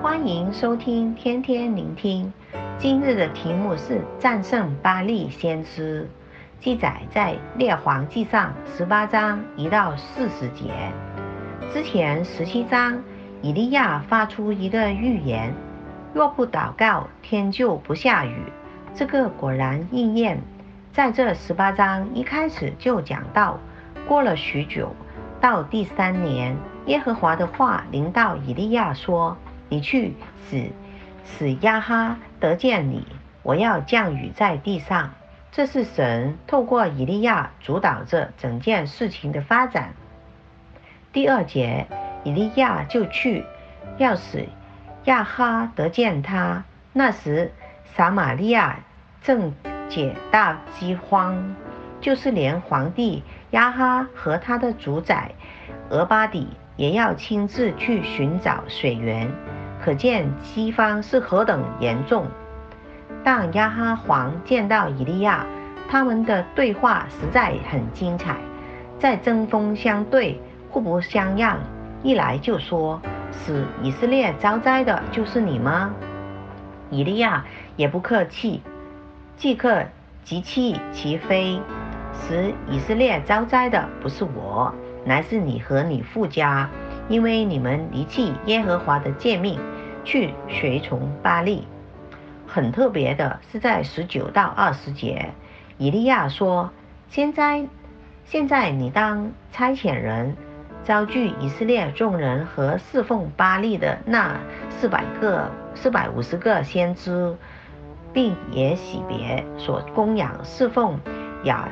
欢迎收听，天天聆听。今日的题目是战胜巴力先知，记载在列王记上十八章一到四十节。之前十七章，以利亚发出一个预言：若不祷告，天就不下雨。这个果然应验。在这十八章一开始就讲到，过了许久，到第三年，耶和华的话临到以利亚说：“你去使使亚哈得见你，我要降雨在地上。”这是神透过以利亚主导着整件事情的发展。第二节，以利亚就去，要使亚哈得见他。那时，撒玛利亚正解大饥荒，就是连皇帝亚哈和他的主宰俄巴底也要亲自去寻找水源，可见西方是何等严重。当亚哈王见到以利亚，他们的对话实在很精彩，在针锋相对、互不相让。一来就说：“使以色列遭灾的就是你吗？”以利亚也不客气。即刻即弃其非，使以色列遭灾的不是我，乃是你和你父家，因为你们离弃耶和华的诫命，去随从巴力。很特别的是，在十九到二十节，以利亚说：“现在，现在你当差遣人，招聚以色列众人和侍奉巴力的那四百个、四百五十个先知。”并也洗别所供养侍奉亚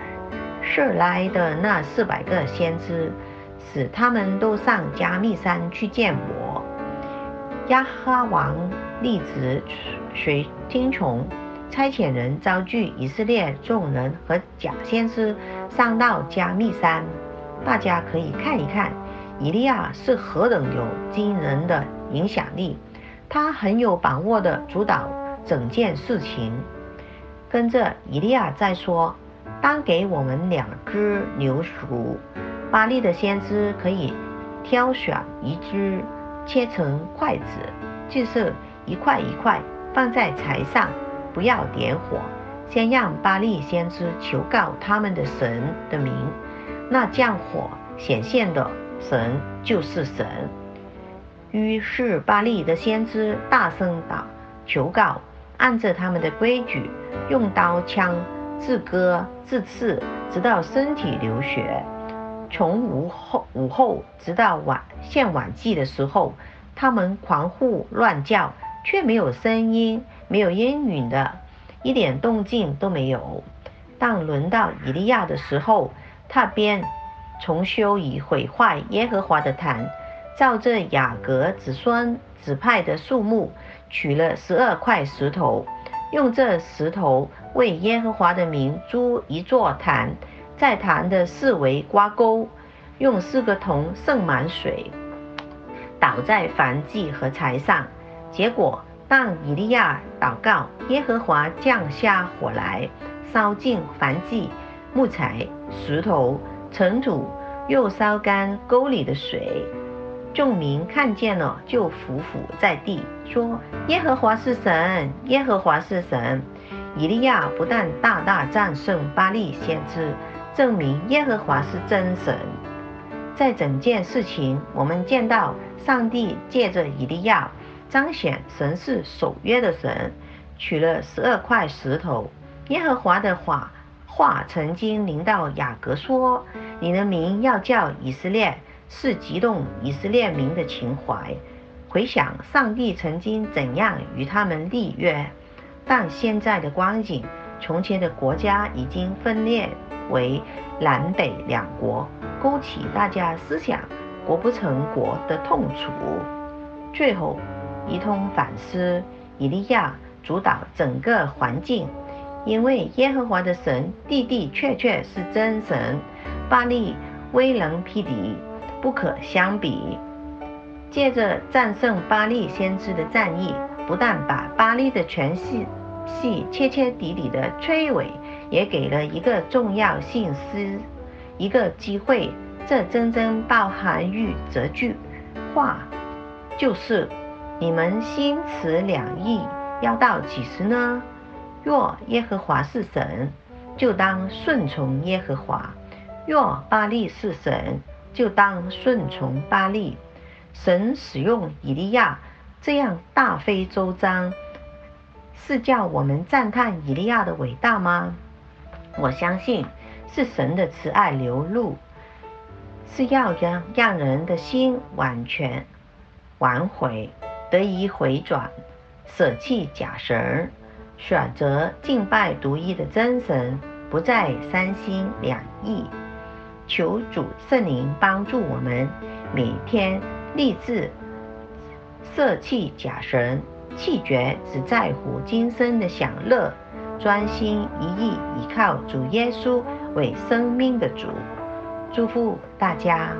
舍拉的那四百个先知，使他们都上加密山去见我。亚哈王立即随听从，差遣人招聚以色列众人和假先知上到加密山。大家可以看一看，以利亚是何等有惊人的影响力，他很有把握的主导。整件事情，跟着以利亚再说：“当给我们两只牛犊，巴力的先知可以挑选一只，切成块子，就是一块一块放在柴上，不要点火，先让巴力先知求告他们的神的名。那降火显现的神就是神。”于是巴利的先知大声道求告。按着他们的规矩，用刀枪自割自刺，直到身体流血。从午后午后直到晚现晚祭的时候，他们狂呼乱叫，却没有声音，没有烟云的，一点动静都没有。当轮到以利亚的时候，他便重修以毁坏耶和华的坛，照着雅各子孙指派的数目。取了十二块石头，用这石头为耶和华的名筑一座坛，在坛的四围刮沟，用四个铜盛满水，倒在燔祭和柴上。结果，当以利亚祷告，耶和华降下火来，烧尽燔祭、木材、石头、尘土，又烧干沟里的水。众民看见了，就俯伏在地，说：“耶和华是神，耶和华是神。”以利亚不但大大战胜巴力先知，证明耶和华是真神。在整件事情，我们见到上帝借着以利亚彰显神是守约的神，取了十二块石头。耶和华的话话曾经临到雅各说：“你的名要叫以色列。”是激动以色列民的情怀。回想上帝曾经怎样与他们立约，但现在的光景，从前的国家已经分裂为南北两国，勾起大家思想国不成国的痛楚。最后一通反思，以利亚主导整个环境，因为耶和华的神的的确确是真神，巴力威能匹敌。不可相比。借着战胜巴力先知的战役，不但把巴力的权势系彻彻底底的摧毁，也给了一个重要信息，一个机会。这真正包含于这句话，就是你们心持两意，要到几时呢？若耶和华是神，就当顺从耶和华；若巴力是神，就当顺从巴力。神使用以利亚这样大费周章，是叫我们赞叹以利亚的伟大吗？我相信是神的慈爱流露，是要让让人的心完全挽回。得以回转，舍弃假神，选择敬拜独一的真神，不再三心两意。求主圣灵帮助我们，每天立志舍弃假神，气绝只在乎今生的享乐，专心一意依靠主耶稣为生命的主。祝福大家。